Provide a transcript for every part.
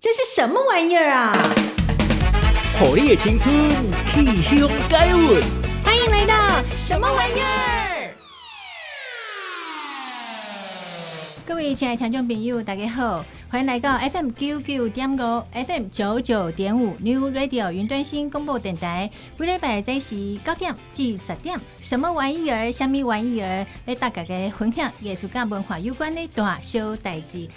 这是什么玩意儿啊？火力的青春，气象改运。欢迎来到什么玩意儿？各位亲爱的听众朋友，大家好，欢迎来到 FM 九九点五 FM 九九点五 New Radio 云端新广播电台。每礼拜在时九点至十点，什么玩意儿？什么玩意儿？为大家嘅分享艺术跟文化有关的大小代志。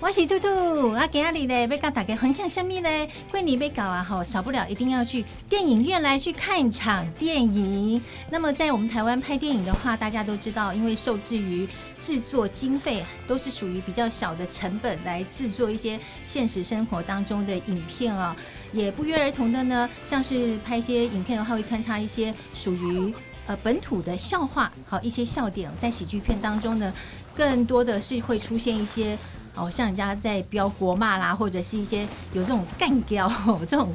我是兔兔，啊，今日呢要跟大家分享什么呢？过年要搞啊，吼，少不了一定要去电影院来去看一场电影。那么在我们台湾拍电影的话，大家都知道，因为受制于制作经费，都是属于比较小的成本来制作一些现实生活当中的影片啊，也不约而同的呢，像是拍一些影片的话，会穿插一些属于呃本土的笑话，好一些笑点，在喜剧片当中呢，更多的是会出现一些。哦，像人家在飙国骂啦，或者是一些有这种干譙 这种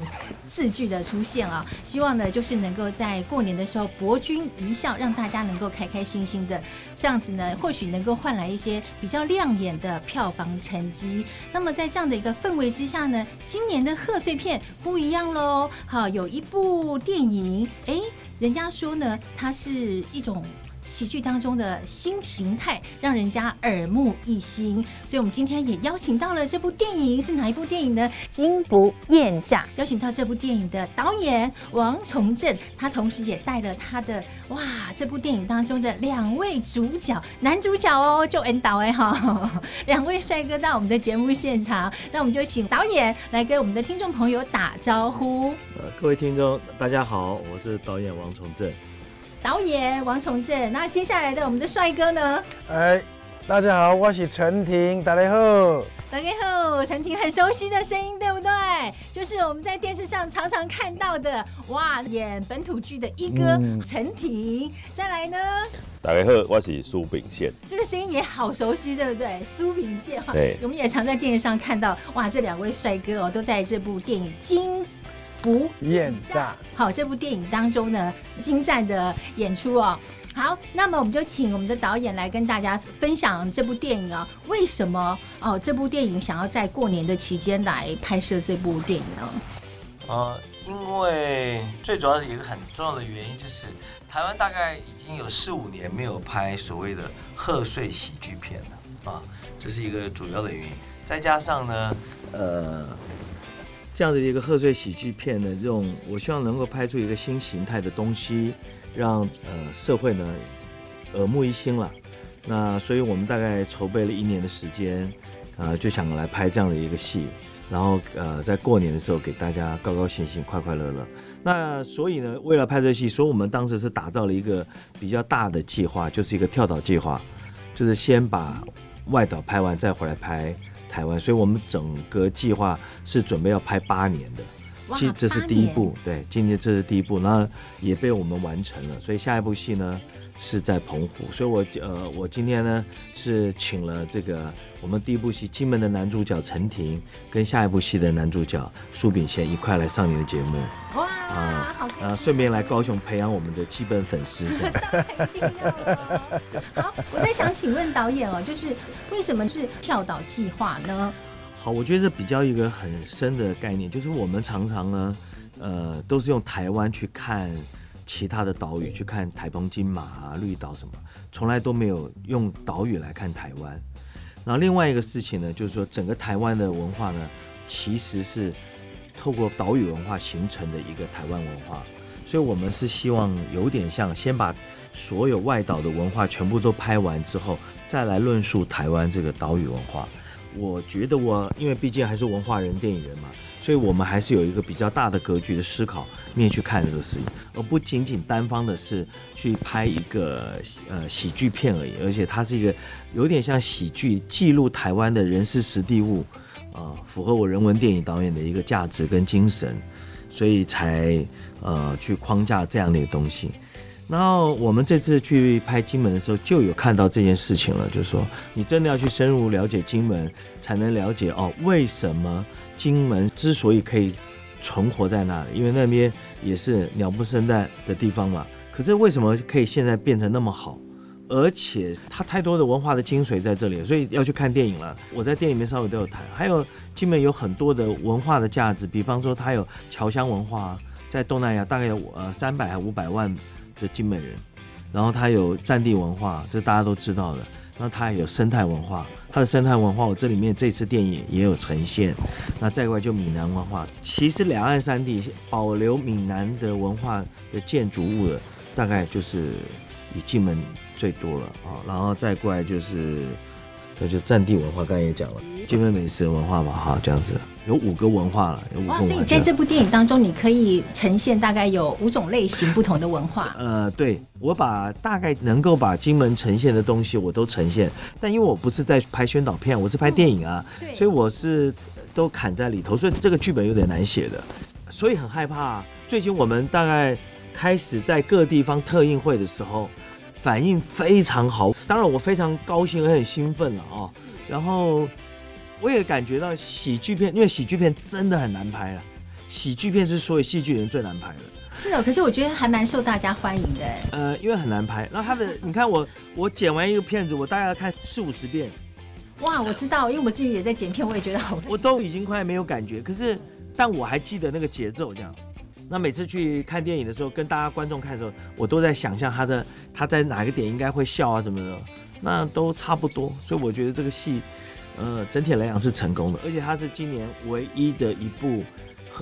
字句的出现啊，希望呢就是能够在过年的时候博君一笑，让大家能够开开心心的，这样子呢或许能够换来一些比较亮眼的票房成绩。那么在这样的一个氛围之下呢，今年的贺岁片不一样喽。好，有一部电影，哎，人家说呢，它是一种。喜剧当中的新形态，让人家耳目一新，所以我们今天也邀请到了这部电影，是哪一部电影呢？《惊不厌诈》。邀请到这部电影的导演王崇正，他同时也带了他的哇，这部电影当中的两位主角，男主角哦，就恩导哎哈，两位帅哥到我们的节目现场，那我们就请导演来跟我们的听众朋友打招呼。呃，各位听众，大家好，我是导演王崇正。导演王崇正，那接下来的我们的帅哥呢？哎，大家好，我是陈婷，大家好，大家好，陈婷很熟悉的声音，对不对？就是我们在电视上常常看到的，哇，演本土剧的一哥陈婷。再来呢？大家好，我是苏炳宪，这个声音也好熟悉，对不对？苏炳宪，对，我们也常在电视上看到，哇，这两位帅哥哦，都在这部电影《惊不厌诈》好，这部电影当中呢，精湛的演出哦。好，那么我们就请我们的导演来跟大家分享这部电影啊，为什么哦这部电影想要在过年的期间来拍摄这部电影呢？呃，因为最主要的一个很重要的原因就是，台湾大概已经有四五年没有拍所谓的贺岁喜剧片了啊，这是一个主要的原因。再加上呢，呃。这样的一个贺岁喜剧片呢，这种我希望能够拍出一个新形态的东西，让呃社会呢耳目一新了。那所以我们大概筹备了一年的时间，呃就想来拍这样的一个戏，然后呃在过年的时候给大家高高兴兴、快快乐乐。那所以呢，为了拍这戏，所以我们当时是打造了一个比较大的计划，就是一个跳岛计划，就是先把外岛拍完，再回来拍。台湾，所以我们整个计划是准备要拍八年的，这这是第一部，对，今年这是第一部，那也被我们完成了，所以下一部戏呢是在澎湖，所以我呃我今天呢是请了这个我们第一部戏《金门》的男主角陈庭，跟下一部戏的男主角苏炳宪一块来上你的节目。啊，好，呃，顺便来高雄培养我们的基本粉丝。好，我在想请问导演哦，就是为什么是跳岛计划呢？好，我觉得这比较一个很深的概念，就是我们常常呢，呃，都是用台湾去看其他的岛屿，去看台风金马啊、绿岛什么，从来都没有用岛屿来看台湾。然后另外一个事情呢，就是说整个台湾的文化呢，其实是。透过岛屿文化形成的一个台湾文化，所以我们是希望有点像先把所有外岛的文化全部都拍完之后，再来论述台湾这个岛屿文化。我觉得我因为毕竟还是文化人、电影人嘛，所以我们还是有一个比较大的格局的思考面去看这个事情，而不仅仅单方的是去拍一个呃喜剧片而已，而且它是一个有点像喜剧，记录台湾的人事实地物。啊，符合我人文电影导演的一个价值跟精神，所以才呃去框架这样的一个东西。然后我们这次去拍金门的时候，就有看到这件事情了，就是说你真的要去深入了解金门，才能了解哦，为什么金门之所以可以存活在那里，因为那边也是鸟不生蛋的地方嘛。可是为什么可以现在变成那么好？而且它太多的文化的精髓在这里，所以要去看电影了。我在电影里面稍微都有谈，还有金门有很多的文化的价值，比方说它有侨乡文化，在东南亚大概有呃三百还五百万的金美人，然后它有战地文化，这大家都知道的。那它也有生态文化，它的生态文化我这里面这次电影也有呈现。那再过来就闽南文化，其实两岸三地保留闽南的文化的建筑物的，大概就是以进门最多了啊。然后再过来就是，那就战地文化，刚才也讲了，金门美食文化嘛，哈，这样子。有五个文化了，有五个文化。哇，所以在这部电影当中，你可以呈现大概有五种类型不同的文化。呃，对，我把大概能够把金门呈现的东西我都呈现，但因为我不是在拍宣导片，我是拍电影啊，嗯、所以我是都砍在里头，所以这个剧本有点难写的，所以很害怕。最近我们大概开始在各地方特映会的时候，反应非常好，当然我非常高兴，也很兴奋了啊，然后。我也感觉到喜剧片，因为喜剧片真的很难拍了。喜剧片是所有戏剧人最难拍的。是的，可是我觉得还蛮受大家欢迎的。呃，因为很难拍。然后他的，你看我，我剪完一个片子，我大概要看四五十遍。哇，我知道，因为我自己也在剪片，我也觉得好。我都已经快没有感觉，可是，但我还记得那个节奏这样。那每次去看电影的时候，跟大家观众看的时候，我都在想象他的他在哪个点应该会笑啊怎么的，那都差不多。所以我觉得这个戏。呃，整体来讲是成功的，而且它是今年唯一的一部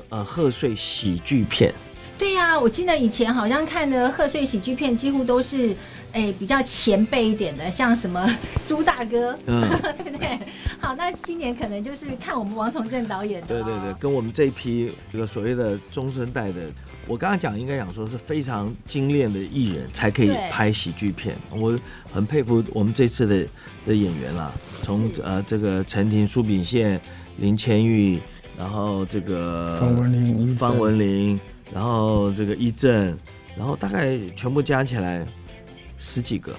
呃贺岁喜剧片。对呀、我记得以前好像看的贺岁喜剧片几乎都是。哎，比较前辈一点的，像什么 朱大哥，嗯，对不对？好，那今年可能就是看我们王崇正导演的，对对对，跟我们这一批这个所谓的中生代的，我刚刚讲应该讲说是非常精炼的艺人才可以拍喜剧片，我很佩服我们这次的的演员啦，从呃这个陈婷、苏炳宪、林千玉，然后这个方文玲、方文玲，然后这个一正，然后大概全部加起来。十几个，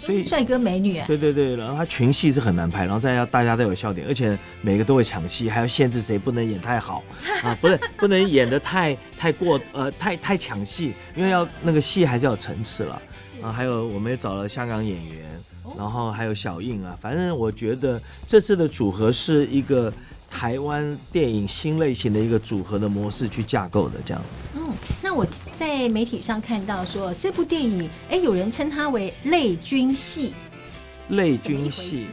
所以帅哥美女啊，对对对，然后他群戏是很难拍，然后再要大家都有笑点，而且每个都会抢戏，还要限制谁不能演太好。啊，不是不能演的太太过呃太太抢戏，因为要那个戏还是要有层次了。啊。还有我们也找了香港演员，然后还有小映啊，反正我觉得这次的组合是一个台湾电影新类型的一个组合的模式去架构的这样。嗯，那我在媒体上看到说这部电影，哎，有人称它为泪军戏。泪军戏，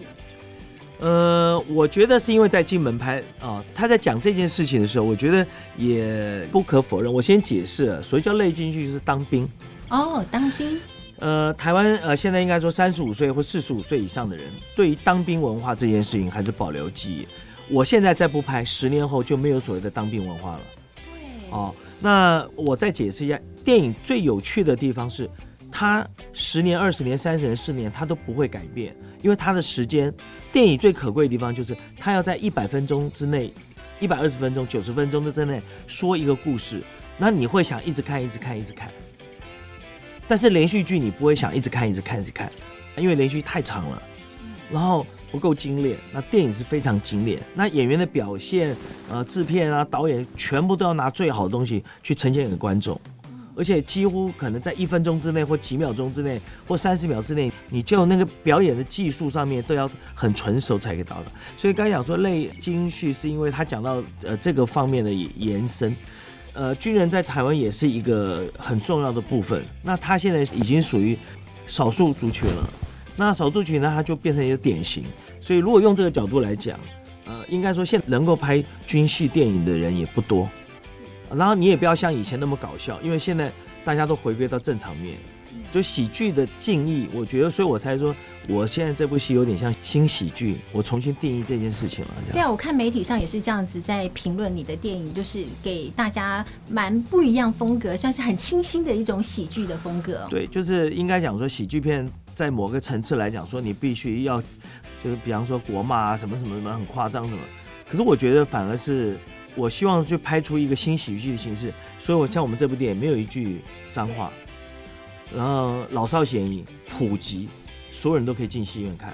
呃，我觉得是因为在金门拍啊、呃，他在讲这件事情的时候，我觉得也不可否认。我先解释，所以叫泪军戏就是当兵。哦，当兵。呃，台湾呃，现在应该说三十五岁或四十五岁以上的人，对于当兵文化这件事情还是保留记忆。我现在再不拍，十年后就没有所谓的当兵文化了。对。哦。那我再解释一下，电影最有趣的地方是，它十年、二十年、三十年、四年，它都不会改变，因为它的时间。电影最可贵的地方就是，它要在一百分钟之内，一百二十分钟、九十分钟的之内说一个故事，那你会想一直看、一直看、一直看。但是连续剧你不会想一直看、一直看、一直看，因为连续剧太长了，然后。不够精炼，那电影是非常精炼。那演员的表现，呃，制片啊，导演全部都要拿最好的东西去呈现给观众，而且几乎可能在一分钟之内，或几秒钟之内，或三十秒之内，你就那个表演的技术上面都要很纯熟才可以到的。所以刚才讲说泪君戏，是因为他讲到呃这个方面的延伸，呃，军人在台湾也是一个很重要的部分。那他现在已经属于少数族群了。那少数群呢，它就变成一个典型。所以如果用这个角度来讲，呃，应该说现在能够拍军戏电影的人也不多。然后你也不要像以前那么搞笑，因为现在大家都回归到正常面，就喜剧的定义，我觉得，所以我才说，我现在这部戏有点像新喜剧，我重新定义这件事情了。对啊，我看媒体上也是这样子在评论你的电影，就是给大家蛮不一样风格，像是很清新的一种喜剧的风格。对，就是应该讲说喜剧片。在某个层次来讲，说你必须要，就是比方说国骂啊，什么什么什么很夸张什么。可是我觉得反而是，我希望去拍出一个新喜剧的形式。所以我像我们这部电影没有一句脏话，然后老少咸宜，普及，所有人都可以进戏院看。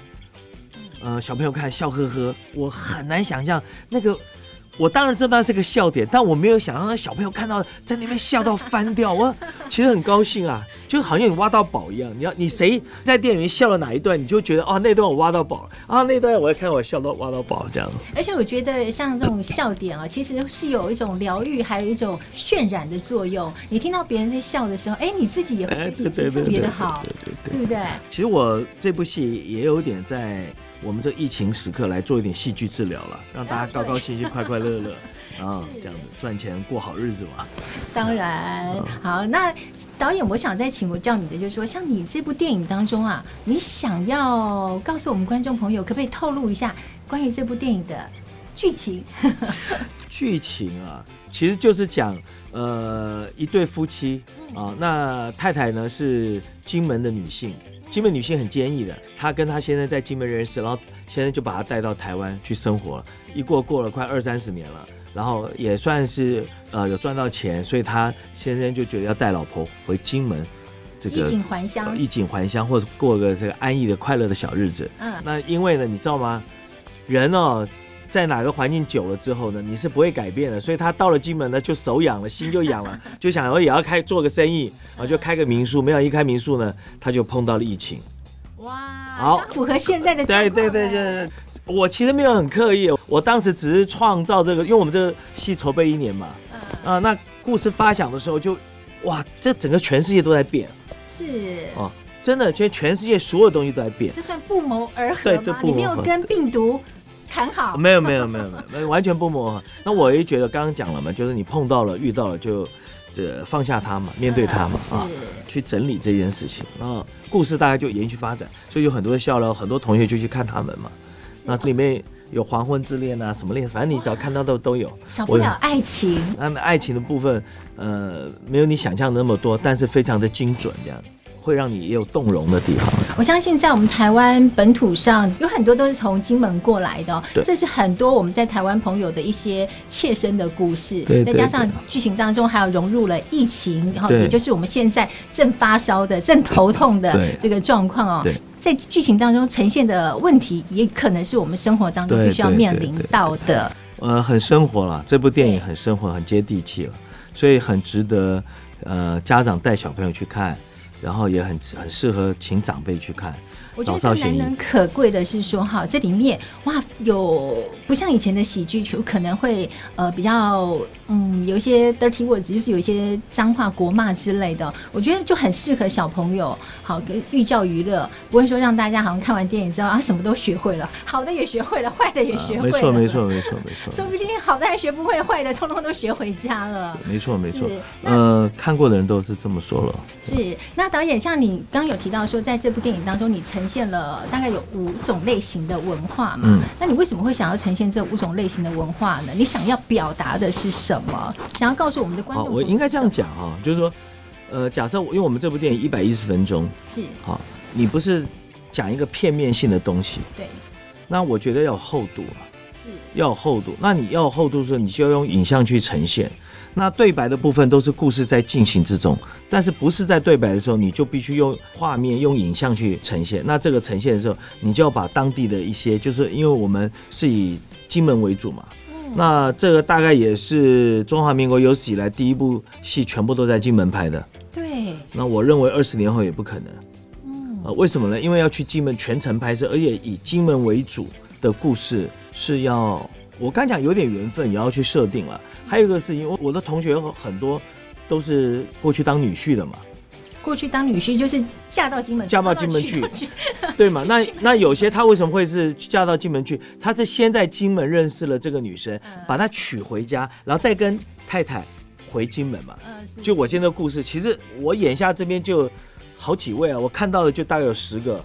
呃，小朋友看笑呵呵，我很难想象那个我当然知道那是个笑点，但我没有想让小朋友看到在那边笑到翻掉。我 其实很高兴啊，就好像你挖到宝一样。你要你谁在电影院笑了哪一段，你就觉得哦，那段我挖到宝了啊，那段我要看我笑到挖到宝这样。而且我觉得像这种笑点啊，其实是有一种疗愈，还有一种渲染的作用。你听到别人在笑的时候，哎，你自己也会特别的好，对不对？其实我这部戏也有点在。我们这疫情时刻来做一点戏剧治疗了，让大家高高兴兴、快快乐乐，然后这样子赚钱过好日子嘛。当然，好，那导演，我想再请我叫你的，就是说，像你这部电影当中啊，你想要告诉我们观众朋友，可不可以透露一下关于这部电影的剧情？剧情啊，其实就是讲呃一对夫妻啊，那太太呢是金门的女性。金门女性很坚毅的，她跟她先生在金门认识，然后先生就把她带到台湾去生活了。一过过了快二三十年了，然后也算是呃有赚到钱，所以她先生就觉得要带老婆回金门，这个衣锦还乡，衣锦还乡，或者过个这个安逸的快乐的小日子。嗯，那因为呢，你知道吗？人哦。在哪个环境久了之后呢，你是不会改变的。所以他到了金门呢，就手痒了，心就痒了，就想我也要开做个生意，然后就开个民宿。没有一开民宿呢，他就碰到了疫情。哇，好符合现在的。对对对，就是我其实没有很刻意，我当时只是创造这个，因为我们这个戏筹备一年嘛。啊，那故事发想的时候就，哇，这整个全世界都在变。是。哦，真的，其实全世界所有东西都在变。这算不谋而合吗？对，对，你没有跟病毒。谈好，没有没有没有没有，完全不磨合。那我也觉得刚刚讲了嘛，就是你碰到了遇到了就这放下它嘛，面对它嘛啊，去整理这件事情，然后故事大概就延续发展，所以有很多笑料，很多同学就去看他们嘛。那这里面有黄昏之恋啊，什么恋，反正你只要看到的都有。少不了爱情。那爱情的部分，呃，没有你想象的那么多，但是非常的精准这样。会让你也有动容的地方。我相信在我们台湾本土上有很多都是从金门过来的，对，这是很多我们在台湾朋友的一些切身的故事。对，再加上剧情当中还有融入了疫情，然后也就是我们现在正发烧的、正头痛的这个状况哦。在剧情当中呈现的问题，也可能是我们生活当中必须要面临到的。呃，很生活了，这部电影很生活，很接地气了，所以很值得呃家长带小朋友去看。然后也很很适合请长辈去看。我觉得最难能可贵的是说，哈，这里面哇，有不像以前的喜剧，就可能会呃比较嗯有一些 dirty words，就是有一些脏话、国骂之类的。我觉得就很适合小朋友，好跟寓教于乐，不会说让大家好像看完电影之后啊什么都学会了，好的也学会了，坏的也学会了。啊、没错，没错，没错，没错。说不定好的还学不会，坏的通通都学回家了。没错，没错。呃，看过的人都是这么说了。是。那导演像你刚刚有提到说，在这部电影当中，你呈现了大概有五种类型的文化嘛？嗯，那你为什么会想要呈现这五种类型的文化呢？你想要表达的是什么？想要告诉我们的观众？我应该这样讲哈，就是说，呃，假设因为我们这部电影一百一十分钟，是好，你不是讲一个片面性的东西，对，那我觉得要有厚度啊，是要有厚度。那你要有厚度的时候，你就要用影像去呈现。那对白的部分都是故事在进行之中，但是不是在对白的时候，你就必须用画面、用影像去呈现。那这个呈现的时候，你就要把当地的一些，就是因为我们是以金门为主嘛，那这个大概也是中华民国有史以来第一部戏全部都在金门拍的。对。那我认为二十年后也不可能。嗯。呃，为什么呢？因为要去金门全程拍摄，而且以金门为主的故事是要，我刚讲有点缘分，也要去设定了。还有一个事情，我我的同学很多都是过去当女婿的嘛，过去当女婿就是嫁到金门，嫁到金门去，对嘛？那那有些他为什么会是嫁到金门去？他是先在金门认识了这个女生，把她娶回家，然后再跟太太回金门嘛。就我现在的故事，其实我眼下这边就好几位啊，我看到的就大概有十个，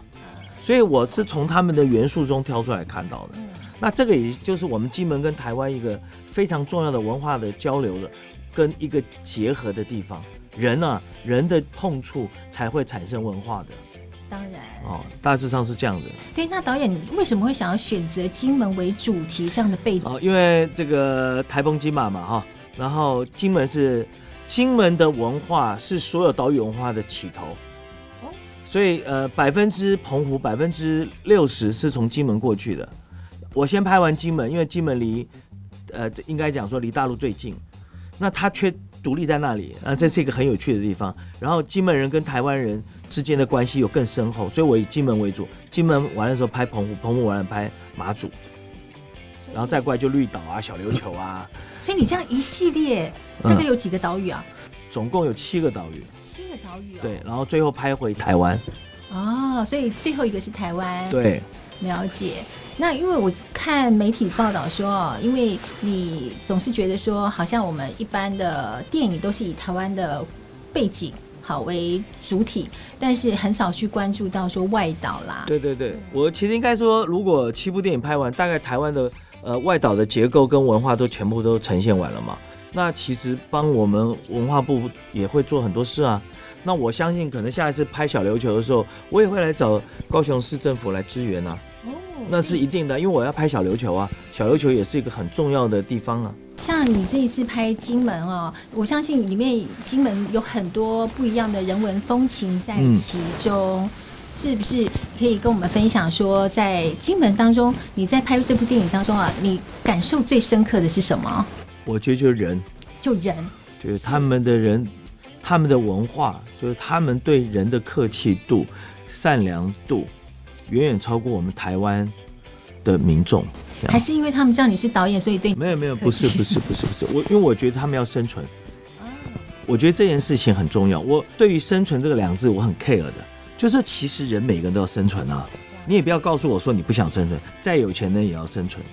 所以我是从他们的元素中挑出来看到的。那这个也就是我们金门跟台湾一个非常重要的文化的交流的，跟一个结合的地方。人啊，人的碰触才会产生文化的。当然。哦，大致上是这样子。对，那导演你为什么会想要选择金门为主题这样的背景？哦，因为这个台风金马嘛，哈，然后金门是金门的文化是所有岛屿文化的起头。哦。所以呃，百分之澎湖百分之六十是从金门过去的。我先拍完金门，因为金门离呃，应该讲说离大陆最近，那他却独立在那里，啊这是一个很有趣的地方。然后金门人跟台湾人之间的关系有更深厚，所以我以金门为主。金门完的时候拍澎湖，澎湖完了拍马祖，然后再过来就绿岛啊、小琉球啊。所以你这样一系列大概有几个岛屿啊？嗯，总共有七个岛屿。七个岛屿啊。对，然后最后拍回台湾。哦，所以最后一个是台湾。对，了解。那因为我看媒体报道说，因为你总是觉得说，好像我们一般的电影都是以台湾的背景好为主体，但是很少去关注到说外岛啦。对对对，我其实应该说，如果七部电影拍完，大概台湾的呃外岛的结构跟文化都全部都呈现完了嘛。那其实帮我们文化部也会做很多事啊。那我相信，可能下一次拍小琉球的时候，我也会来找高雄市政府来支援啊。哦，那是一定的，因为我要拍小琉球啊，小琉球也是一个很重要的地方啊。像你这一次拍金门哦，我相信里面金门有很多不一样的人文风情在其中，嗯、是不是可以跟我们分享说，在金门当中，你在拍这部电影当中啊，你感受最深刻的是什么？我觉得就是人，就人，就是他们的人。他们的文化就是他们对人的客气度、善良度，远远超过我们台湾的民众。还是因为他们知道你是导演，所以对你没有没有，不是不是不是不是我，因为我觉得他们要生存。我觉得这件事情很重要。我对于生存这个两个字，我很 care 的，就是其实人每个人都要生存啊。你也不要告诉我说你不想生存，再有钱人也要生存。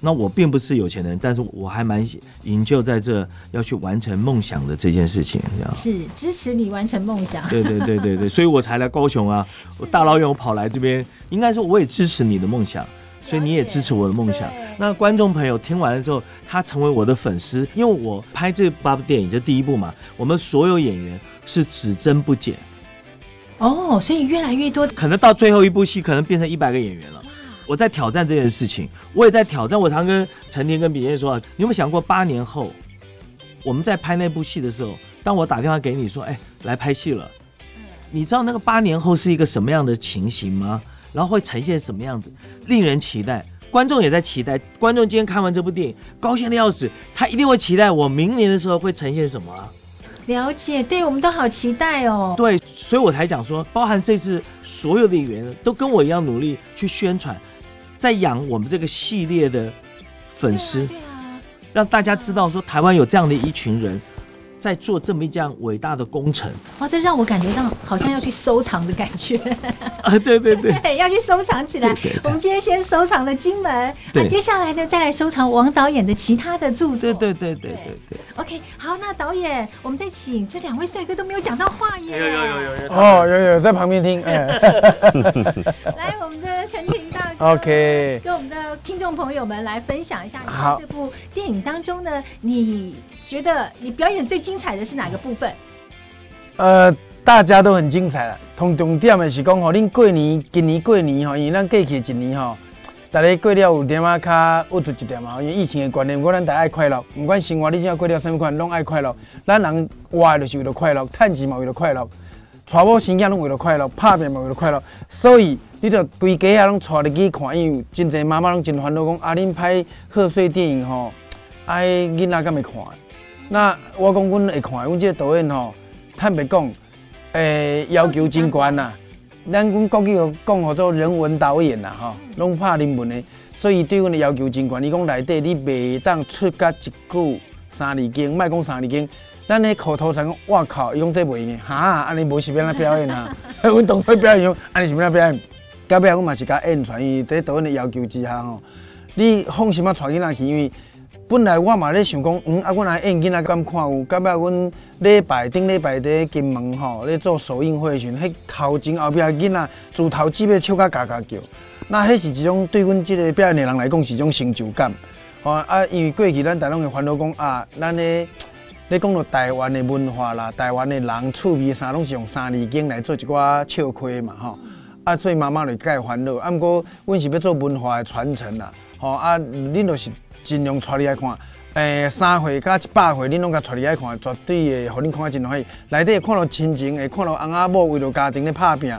那我并不是有钱的人，但是我还蛮营救在这要去完成梦想的这件事情，这样是支持你完成梦想。对对对对对，所以我才来高雄啊！我大老远我跑来这边，应该说我也支持你的梦想，所以你也支持我的梦想。那观众朋友听完了之后，他成为我的粉丝，因为我拍这八部电影，这第一部嘛，我们所有演员是只增不减。哦，所以越来越多，可能到最后一部戏，可能变成一百个演员了。我在挑战这件事情，我也在挑战。我常跟陈婷跟别人说，你有没有想过八年后，我们在拍那部戏的时候，当我打电话给你说，哎，来拍戏了，你知道那个八年后是一个什么样的情形吗？然后会呈现什么样子，令人期待。观众也在期待。观众今天看完这部电影，高兴的要死，他一定会期待我明年的时候会呈现什么啊？了解，对，我们都好期待哦。对，所以我才讲说，包含这次所有的演员都跟我一样努力去宣传。在养我们这个系列的粉丝，让大家知道说台湾有这样的一群人，在做这么一项伟大的工程。哇，这让我感觉到好像要去收藏的感觉。啊，对对对，对，要去收藏起来。我们今天先收藏了金门，那接下来呢，再来收藏王导演的其他的著作。对对对对对对。OK，好，那导演，我们再请这两位帅哥都没有讲到话耶。有有有有有。哦，有有在旁边听。来，我们的陈婷。OK，跟我们的听众朋友们来分享一下，你这部电影当中呢，你觉得你表演最精彩的是哪个部分？呃，大家都很精彩了。同重点的是讲吼，恁过年今年过年吼，因为咱过去一年吼，大家过了有点啊较郁卒一点嘛，因为疫情的关系，不过咱大家爱快乐，不管生活你怎样过了什么款，拢爱快乐。咱人活的就是为了快乐，趁钱嘛为了快乐，娶某生囝拢为了快乐，拍片嘛为了快乐，所以。你着规家啊，拢带入去看，因为真侪妈妈拢真烦恼讲，啊，恁拍贺岁电影吼，爱，囡仔敢会看？那我讲阮会看，阮这个导演吼，坦白讲，诶、欸，要求真悬呐。咱阮国语有讲叫做人文导演呐，吼，拢拍人文的，所以对阮的要求真悬。伊讲内底你袂当出甲一句三字经，莫讲三字经，咱咧口头禅讲，我靠，伊讲这袂用，哈，安尼无是要安怎表演啊？阮当初表演用，安尼是要安怎表演？到尾我嘛是甲演传，因为在导演的要求之下吼，你放心啊带囡仔去，因为本来我嘛咧想讲，嗯啊，阮来演囡仔敢看有？到尾阮礼拜顶礼拜在金门吼咧做首映会的时阵，迄头前后壁囡仔自头至尾笑甲嘎嘎叫，那迄是一种对阮即个表演的人来讲是一种成就感。吼啊，因为过去咱大拢会烦恼讲啊，咱咧咧讲到台湾的文化啦，台湾的人趣味啥拢是用三字经来做一寡笑亏嘛，吼。啊，所以妈妈就介烦恼。啊，毋过阮是要做文化的传承啦，吼啊，恁就是尽量带你来看。诶、三岁到一百岁，恁拢甲带你来看，绝对会互恁看啊真欢喜。内底会看到亲情，会看到翁仔某为了家庭咧拍拼，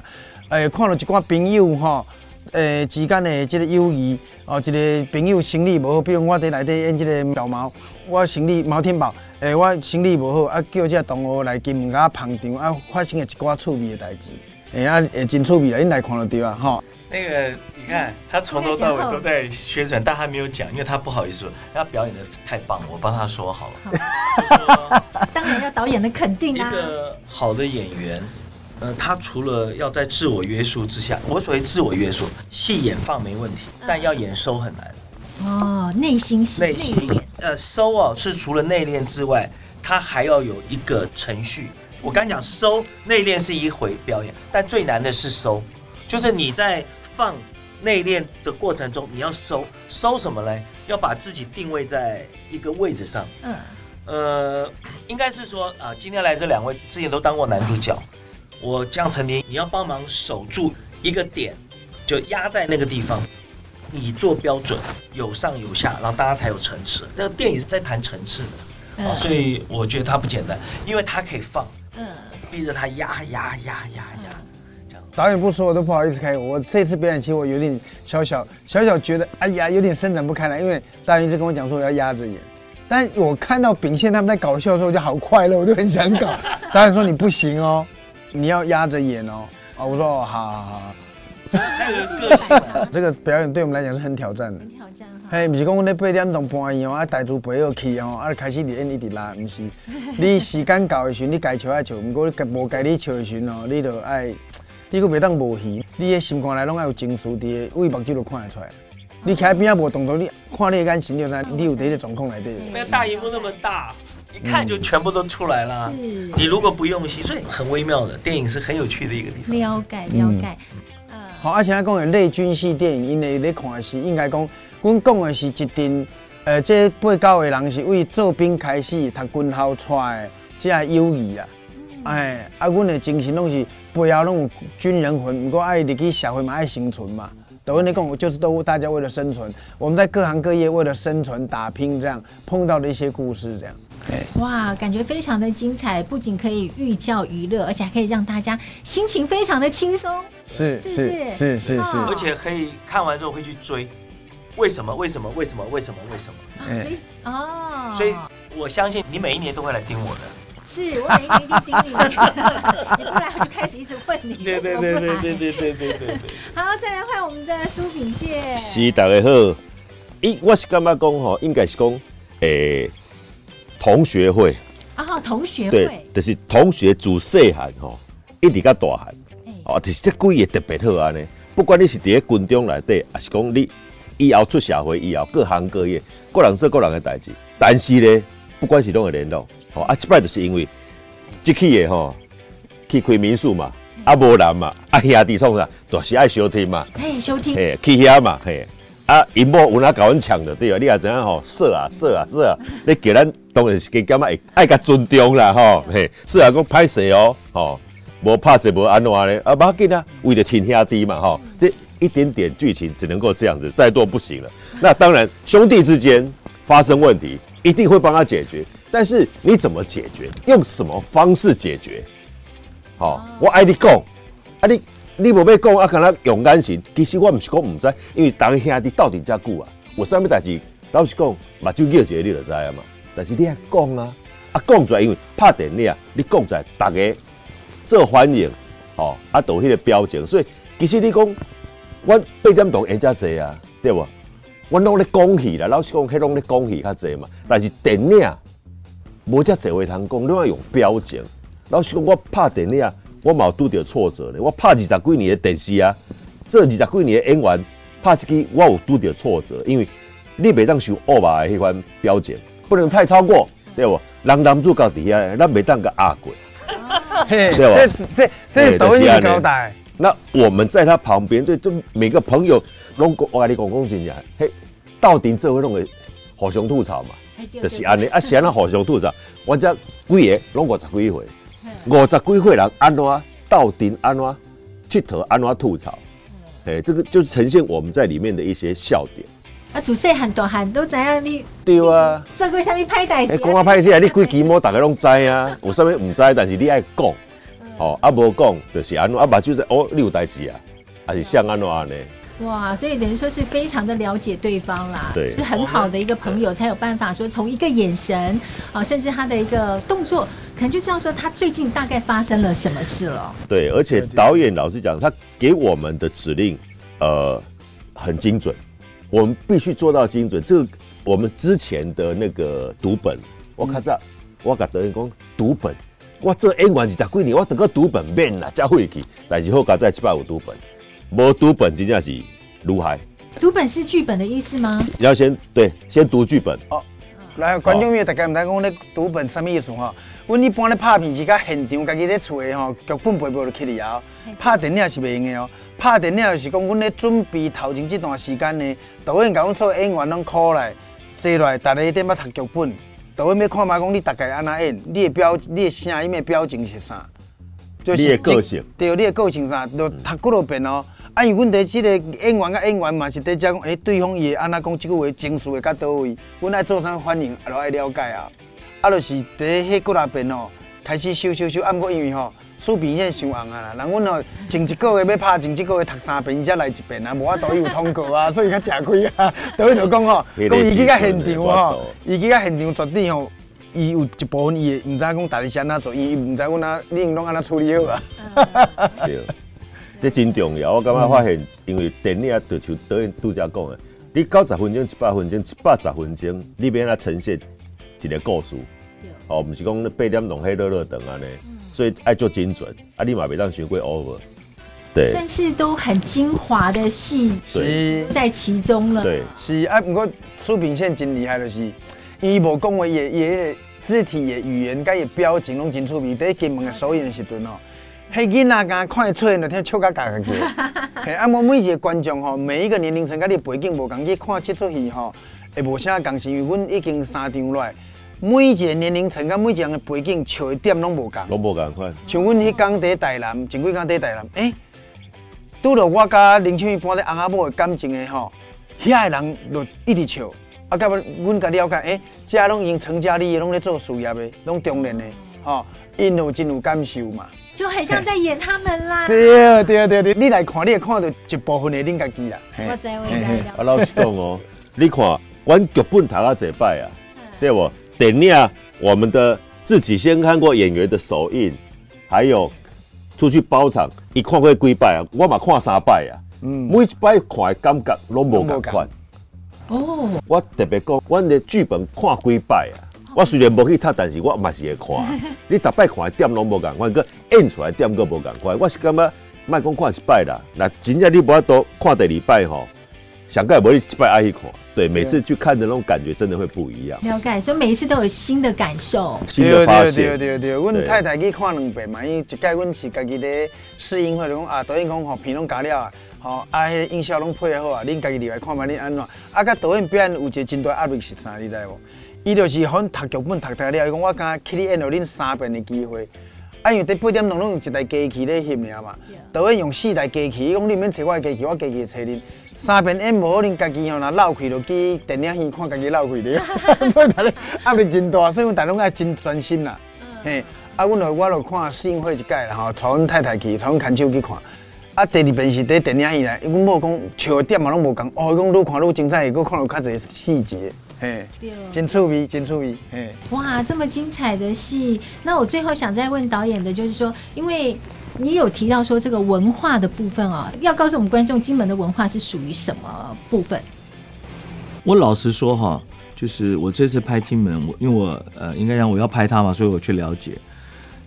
诶，看到一寡朋友吼，诶之间的即个友谊哦，一个朋友生理无好，比如我伫内底演即个小毛，我生理毛天宝，诶，我生理无好，啊叫即个同学来金门甲捧场，啊发生了一寡趣味的代志，诶啊会真趣味啦，恁来看就对啊，吼。那个你看，他从头到尾都在宣传，但他没有讲，因为他不好意思说，他表演的太棒了，我帮他说好了。当然要导演的肯定啊。一个好的演员。呃，他除了要在自我约束之下，我所谓自我约束，戏演放没问题，但要演收很难。哦，内心戏，内心呃，收哦是除了内敛之外，他还要有一个程序。我刚讲收内敛是一回表演，但最难的是收，就是你在放内练的过程中，你要收收什么嘞？要把自己定位在一个位置上。嗯，呃，应该是说啊，今天来这两位之前都当过男主角。我江成林，你要帮忙守住一个点，就压在那个地方，你做标准，有上有下，然后大家才有层次。那个电影是在谈层次的，啊、嗯，所以我觉得它不简单，因为它可以放，嗯，逼着他压压压压。导演不说我都不好意思开口。我这次表演其实我有点小小小小觉得，哎呀，有点伸展不开来，因为导演一直跟我讲说我要压着演，但我看到秉宪他们在搞笑的时候，我就好快乐，我就很想搞。导演说你不行哦。你要压着演哦，哦，我说哦，好好好，这个表演对我们来讲是很挑战的。很挑战哈。嘿，不是讲我们八点钟半夜哦，啊，台词背落去哦，啊，开始你演一直拉，不是。你时间到的时候，你该笑爱笑，不过你该无该你笑的时候哦，你就爱，你阁袂当无戏，你的心肝内拢爱有情绪伫个，为目睭就看得出来。你徛边仔无动作，你看你的眼神就知你有伫个状况内底。没有大荧幕那么大。一看就全部都出来了。是，你如果不用心，所以很微妙的电影是很有趣的一个地方。了解了解。嗯。好，而且来讲的类军事电影，因为咧看的是应该讲，阮讲的是一阵，呃，这八九个人是为做兵开始读军校出来的，这个友谊啊。哎，啊，阮的精神拢是背后拢有军人魂，不过爱入去社会嘛，爱生存嘛。都跟你讲，就是都大家为了生存，我们在各行各业为了生存打拼，这样碰到的一些故事，这样。哇，感觉非常的精彩，不仅可以寓教于乐，而且还可以让大家心情非常的轻松，是是是是是，而且可以看完之后会去追，为什么为什么为什么为什么为什么？追哦，所以我相信你每一年都会来盯我的，是我每一年一定盯你，你不来我就开始一直问你，对对对对对对对对对对。好，再来换我们的苏炳宪，是大家好，咦，我是感觉讲吼，应该是讲诶。同学会啊，同学会对，就是同学自细汉吼，一直到大汉，哦，就是这几个特别好安尼。不管你是伫咧军中内底，还是讲你以后出社会以后，各行各业，各人说各人的代志。但是呢，不管是拢会联络，哦，啊，这摆就是因为即起的吼，去开民宿嘛，啊，无人嘛，啊，兄弟创啥，就是爱收听嘛，嘿，收听，嘿，去遐嘛，嘿。啊，因某有哪甲阮抢着对啊？你也知影吼，说啊说啊说啊，你叫咱当然是加减爱爱甲尊重啦吼，嘿，说啊讲歹势哦，吼，无拍者无安怎咧？啊，无要紧啊，为着亲兄弟嘛吼，这一点点剧情只能够这样子，再多不行了。那当然，兄弟之间发生问题，一定会帮他解决，但是你怎么解决？用什么方式解决？好，我爱你讲，啊你。你无要讲啊？敢若勇敢型，其实我毋是讲毋知，因为大家兄弟斗阵遮久啊，有啥物代志，老实讲，目睭叫一个你就知啊嘛。但是你爱讲啊，啊讲出来，因为拍电影，你讲出来，逐个做反应，哦，啊，都迄个表情，所以其实你讲，我八点档演遮济啊，对无？阮拢咧讲戏啦，老实讲，迄拢咧讲戏较济嘛。但是电影无遮侪话通讲，你要用表情。老实讲，我拍电影。我冇拄着挫折咧。我拍二十几年的电视啊，这二十几年的演员拍一支，我有拄着挫折，因为你袂当受欧巴的迄款标准，不能太超过，对无？人男主角伫遐，咱袂当个压过，对无？这这这抖音交代。那我们在他旁边，对，就每个朋友拢讲，我跟你讲讲真正，嘿，到底这会弄个互相吐槽嘛？就是安尼，啊，是安那互相吐槽，我这几个拢五十几岁。五十几岁人安怎斗阵安怎佚佗安怎吐槽，哎、欸，这个就是呈现我们在里面的一些笑点。啊，自细汉大汉都知影你对啊，做过啥物歹代志？讲啊歹事啊，你规期末大家拢知啊，有啥物唔知，但是你爱讲，哦，啊无讲就是安怎啊，目睭说哦，你有代志啊，还是像安怎安尼？哇，所以等于说是非常的了解对方啦，对是很好的一个朋友才有办法说从一个眼神啊，甚至他的一个动作，可能就知道说他最近大概发生了什么事了。对，而且导演老实讲，他给我们的指令，呃，很精准，我们必须做到精准。这个我们之前的那个读本，我看这，我跟导演讲读本，我这演完二十几年，我整个读本免了，加回去，但是后加在七百五读本。无读本真正是如海。读本是剧本的意思吗？要先对，先读剧本。哦，来，观众朋友大家唔知讲咧读本什么意思哈？阮一般咧拍片是甲现场家己咧厝的吼，剧本背背就起嚟啊。拍电影是袂用的哦，拍电影就是讲阮咧准备头前这段时间呢，导演甲阮所有演员拢 call 来，坐来，大家一定要读剧本。导演要看嘛，讲你大概安怎演，你的表，你的声音的表情是啥？就是你的个性。对，你的个性啥？就读几多遍哦。啊，因为阮伫即个演员甲演员嘛是伫讲，诶，对方伊会安怎讲即句话，情绪会到倒位，阮爱做啥反应，就爱了解啊。啊，就是伫迄几若遍哦，开始修修修，啊，毋过因为吼，视频线伤红啊啦，人阮吼前一个月要拍，前一个月读三遍伊才来一遍啊，无法度伊有通告啊，所以较吃亏啊。导演就讲吼，讲伊去到现场吼，伊去到现场绝对吼，伊有一部分伊会毋知讲大家是安怎做，伊毋知阮啊，你拢安怎处理好啊。这真重要，我感觉发现，因为电影就像导演拄则讲的，你九十分钟、一百分钟、一百十分钟，你要安怎呈现一个故事，哦，不是讲八点弄黑乐乐等啊呢，所以爱做精准，啊，你嘛袂当太过 over，对，算是都很精华的戏是在其中了，对，是啊，不过苏炳宪真厉害的是，伊无讲话也也肢体也语言，甲伊表情拢真出名，在金门的首演时阵哦。迄囡仔刚看伊出现，就听笑甲嘎个叫。嘿，啊，无每一个观众吼，每一个年龄层，甲你背景无共，去看这出戏吼，会无啥共，是因为阮已经三场来，每一个年龄层，甲每一个人的背景笑的点拢无共。拢无共款。像阮迄工伫台南，前几工伫台南，诶，拄着我甲林青云搬咧翁仔某的感情的吼，遐个人就一直笑。啊，甲阮阮甲了解，诶，遮拢已经成家立业，拢咧做事业的，拢中年的，吼，因有真有感受嘛。就很像在演他们啦。对对对对，你来看，你会看到一部分的恁家己啦。我知我知。啊，老实讲哦，你看，阮剧本读啊这摆啊，对不？电影我们的自己先看过演员的首映，还有出去包场，一看过几摆啊，我嘛看三摆啊。嗯。每一摆看的感觉拢无共款。哦。我特别讲，阮的剧本看几摆啊。我虽然无去读，但是我嘛是会看。你逐摆看的点拢无共款，佮演出来点佫无共款。我是感觉，莫讲看一摆啦，那真正你无法度看第二摆吼，上盖无你一摆爱去看。对，每次去看的那种感觉真的会不一样。了解，所以每一次都有新的感受，新的发现。对对对对，阮太太去看两遍嘛，因为一届阮是家己咧试映会，就讲啊，导演讲吼片拢加了啊，吼啊，迄音效拢配好啊，恁家己入来看嘛，恁安怎？啊，甲导演表演有一个真大压力是啥，你知无？伊就是好读剧本读大了，伊讲我敢去你演了恁三遍的机会，啊，因为第八点钟拢用一台机器咧翕尔嘛，导演用四台机器，伊讲你免找我的机器，我机器找恁。三遍演无好，恁家己吼若漏开就去电影院看家己漏开的，所以逐日压力真大，所以阮大家拢爱真专心啦。嘿，啊，阮就我就看试映会一届啦，吼，带阮太太去，带阮牵手去看。啊，第二遍是伫电影院啦，阮某讲笑的点嘛拢无共，哦，伊讲愈看愈精彩，佫看到较侪细节。嘿，真趣味，真趣味。嘿，哇，这么精彩的戏，那我最后想再问导演的，就是说，因为你有提到说这个文化的部分啊，要告诉我们观众，金门的文化是属于什么部分？我老实说哈，就是我这次拍金门，我因为我呃，应该讲我要拍它嘛，所以我去了解，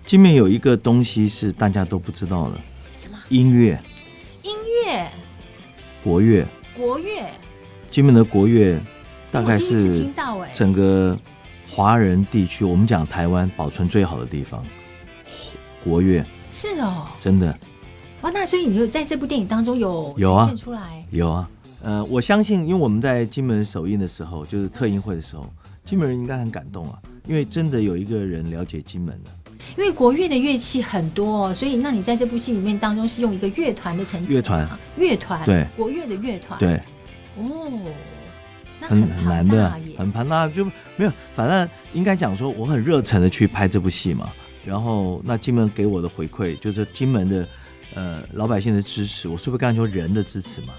金门有一个东西是大家都不知道的，什么？音乐？音乐？国乐？国乐？金门的国乐。大概是整个华人地区，我们讲台湾保存最好的地方，国乐。是哦，真的。哇，那所以你就在这部电影当中有有啊。出来？有啊，呃，我相信，因为我们在金门首映的时候，就是特映会的时候，金门人应该很感动啊，因为真的有一个人了解金门了。因为国乐的乐器很多，所以那你在这部戏里面当中是用一个乐团的呈现，乐团，乐团，对，国乐的乐团，对，哦。很很难的，很庞大，就没有，反正应该讲说，我很热忱的去拍这部戏嘛。然后那金门给我的回馈，就是金门的呃老百姓的支持，我是不是刚才说人的支持嘛？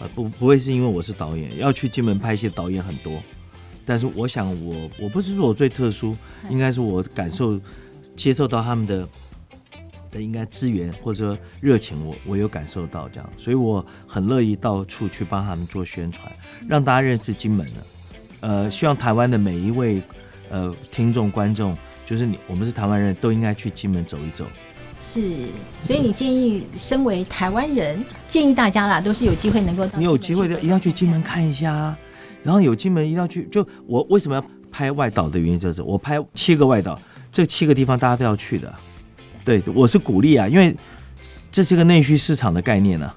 呃，不不会是因为我是导演，要去金门拍戏的导演很多，但是我想我我不是说我最特殊，应该是我感受接受到他们的的应该资源或者说热情，我我有感受到这样，所以我很乐意到处去帮他们做宣传，让大家认识金门的。呃，希望台湾的每一位呃听众观众，就是你我们是台湾人都应该去金门走一走。是，所以你建议，身为台湾人，建议大家啦，都是有机会能够到。你有机会的，一定要去金门看一下。啊然后有金门一定要去，就我为什么要拍外岛的原因就是，我拍七个外岛，这七个地方大家都要去的。对，我是鼓励啊，因为这是个内需市场的概念呢、啊。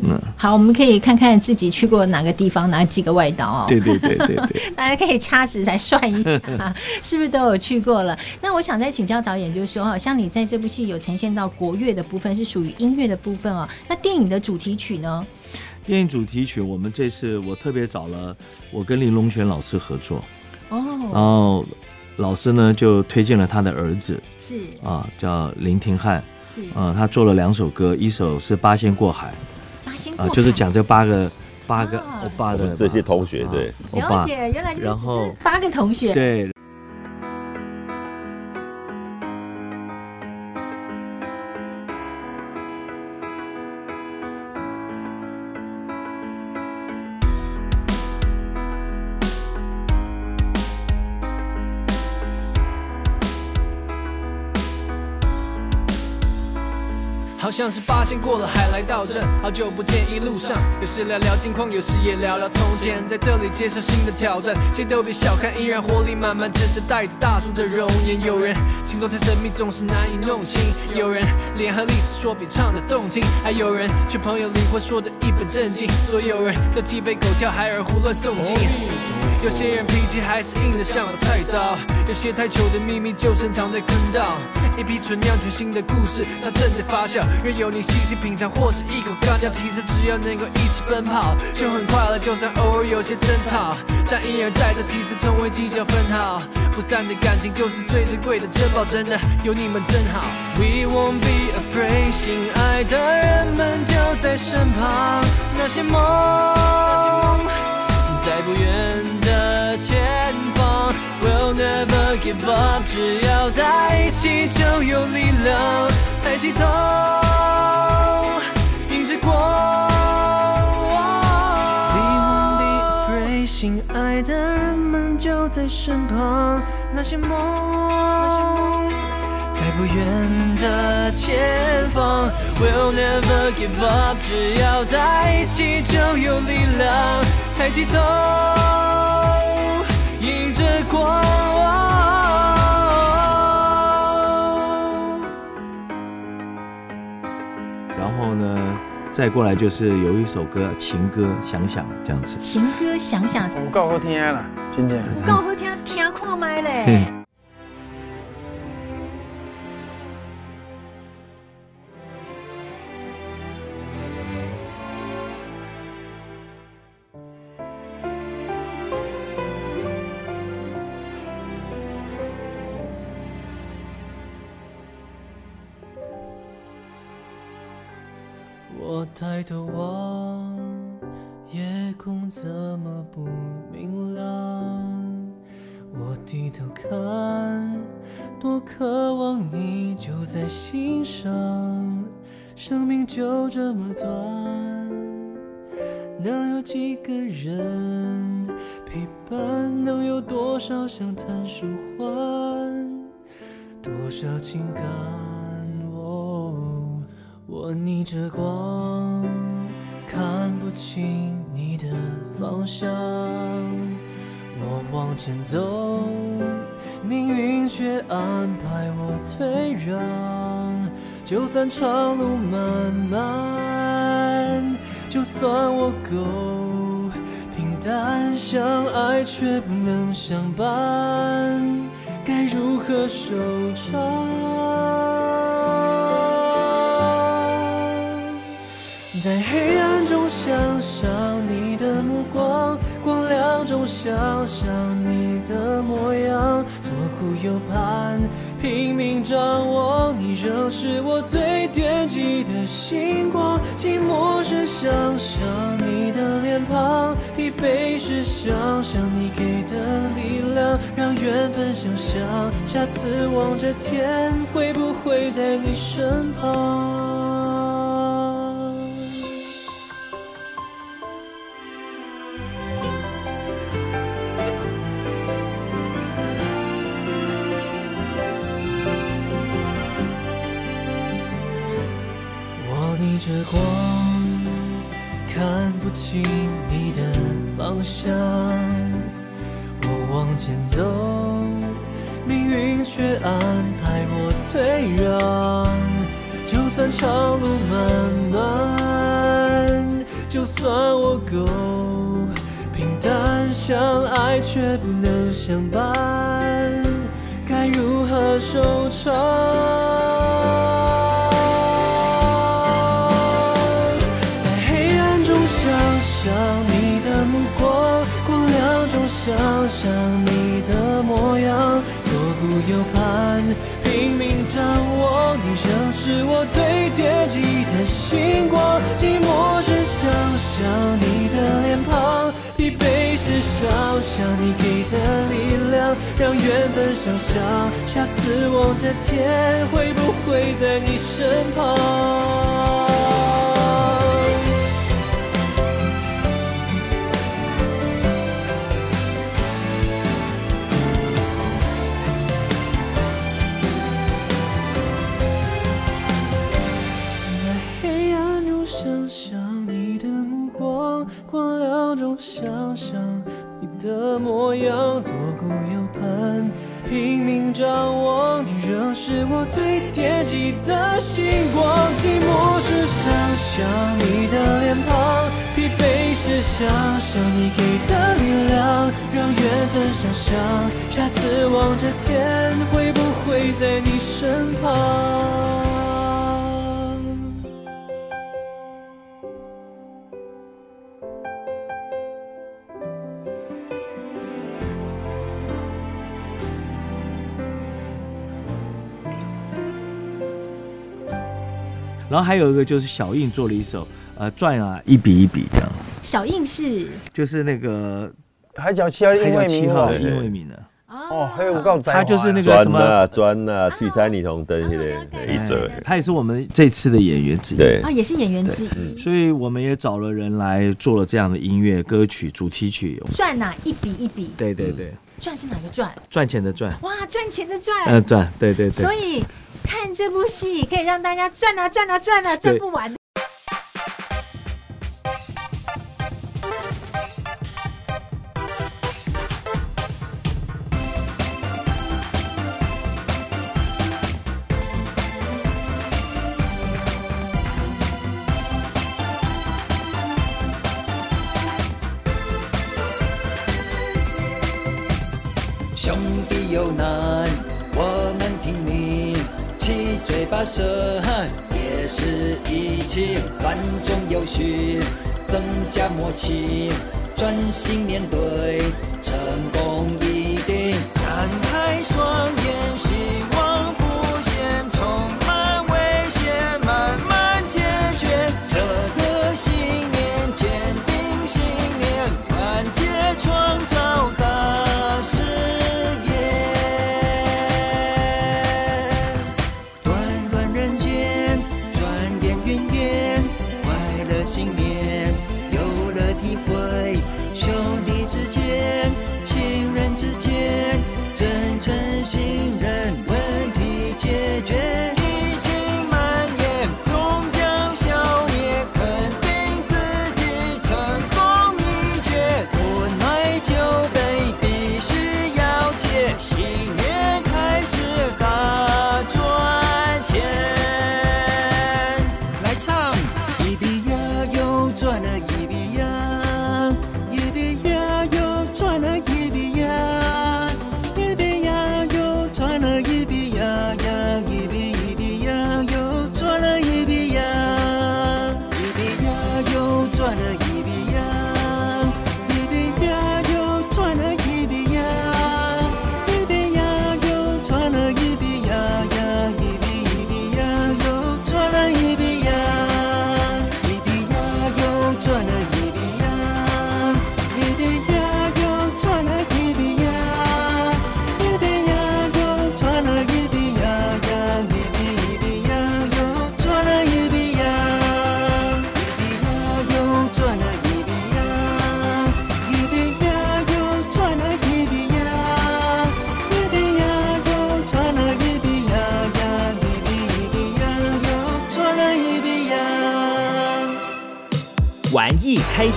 嗯，好，我们可以看看自己去过哪个地方，哪几个外岛哦。对对对对对，大家可以掐指来算一下，是不是都有去过了？那我想再请教导演，就是说，哈，像你在这部戏有呈现到国乐的部分，是属于音乐的部分哦。那电影的主题曲呢？电影主题曲，我们这次我特别找了我跟林隆璇老师合作哦，然后老师呢就推荐了他的儿子，是。啊，叫林廷汉，是。啊，他做了两首歌，一首是《八仙过海》。八仙啊，就是讲这八个八个欧巴的这些同学，对，了解，原来就是八个同学，对。像是八仙过了海来到这，好久不见，一路上有时聊聊近况，有时也聊聊从前，在这里接受新的挑战，谁都别小看，依然活力满满，只是带着大叔的容颜。有人星座太神秘，总是难以弄清；有人联合历史说比唱的动听，还有人劝朋友离婚说的一本正经。所有人都鸡飞狗跳，还耳胡乱诵经。有些人脾气还是硬的像把菜刀，有些太久的秘密就深藏在坑道。一批纯酿全新的故事，它正在发酵，任由你细细品尝，或是一口干掉。其实只要能够一起奔跑，就很快乐。就算偶尔有些争吵，但一而再，这其实从未计较分毫。不散的感情就是最珍贵的珍宝，真的有你们真好。We won't be afraid，心爱的人们就在身旁，那些梦。在不远的前，We'll never give up，只要在一起就有力量。抬起头，迎着光。We won't be afraid，心爱的人们就在身旁，那些梦。在不远的前方，We'll never give up，只要在一起就有力量。抬起头，迎着光。然后呢，再过来就是有一首歌情歌，想想这样子。情歌想想，我够好听了，真正。够好听，听看麦嘞。抬头望，夜空怎么不明亮？我低头看，多渴望你就在心上。生命就这么短，能有几个人陪伴？能有多少相谈舒缓？多少情感？我逆着光，看不清你的方向。我往前走，命运却安排我退让。就算长路漫漫，就算我够平淡，相爱却不能相伴，该如何收场？在黑暗中想象你的目光。光亮中想象你的模样，左顾右盼，拼命张望，你仍是我最惦记的星光。寂寞时想想你的脸庞，疲惫时想想你给的力量，让缘分想象，下次望着天，会不会在你身旁？长路漫漫就算我够平淡相爱却不能相伴该如何收场？在黑暗中想象你的目光光亮中想象你的模样。左顾右盼，拼命张望，你仍是我最惦记的星光。寂寞时想想你的脸庞，疲惫时想想你给的力量，让缘分想象，下次望着天，会不会在你身旁？想象你的模样，左顾右盼，拼命张望，你仍是我最惦记的星光。寂寞时想想你的脸庞，疲惫时想想你给的力量，让缘分想象，下次望着天，会不会在你身旁？然后还有一个就是小印做了一首，呃，转啊，一笔一笔这样。小印是就是那个海角七号，海角七号因为名的哦，还有告他就是那个什么转啊，聚散霓虹灯，系列，一折。他也是我们这次的演员之一，对啊，也是演员之一。所以我们也找了人来做了这样的音乐歌曲主题曲。转啊，一笔一笔。对对对。赚是哪个赚？赚钱的赚。哇，赚钱的赚。嗯，赚，对对对。所以。看这部戏可以让大家赚啊赚啊赚啊赚不完。也是一起，乱中有序，增加默契，专心面对，成功。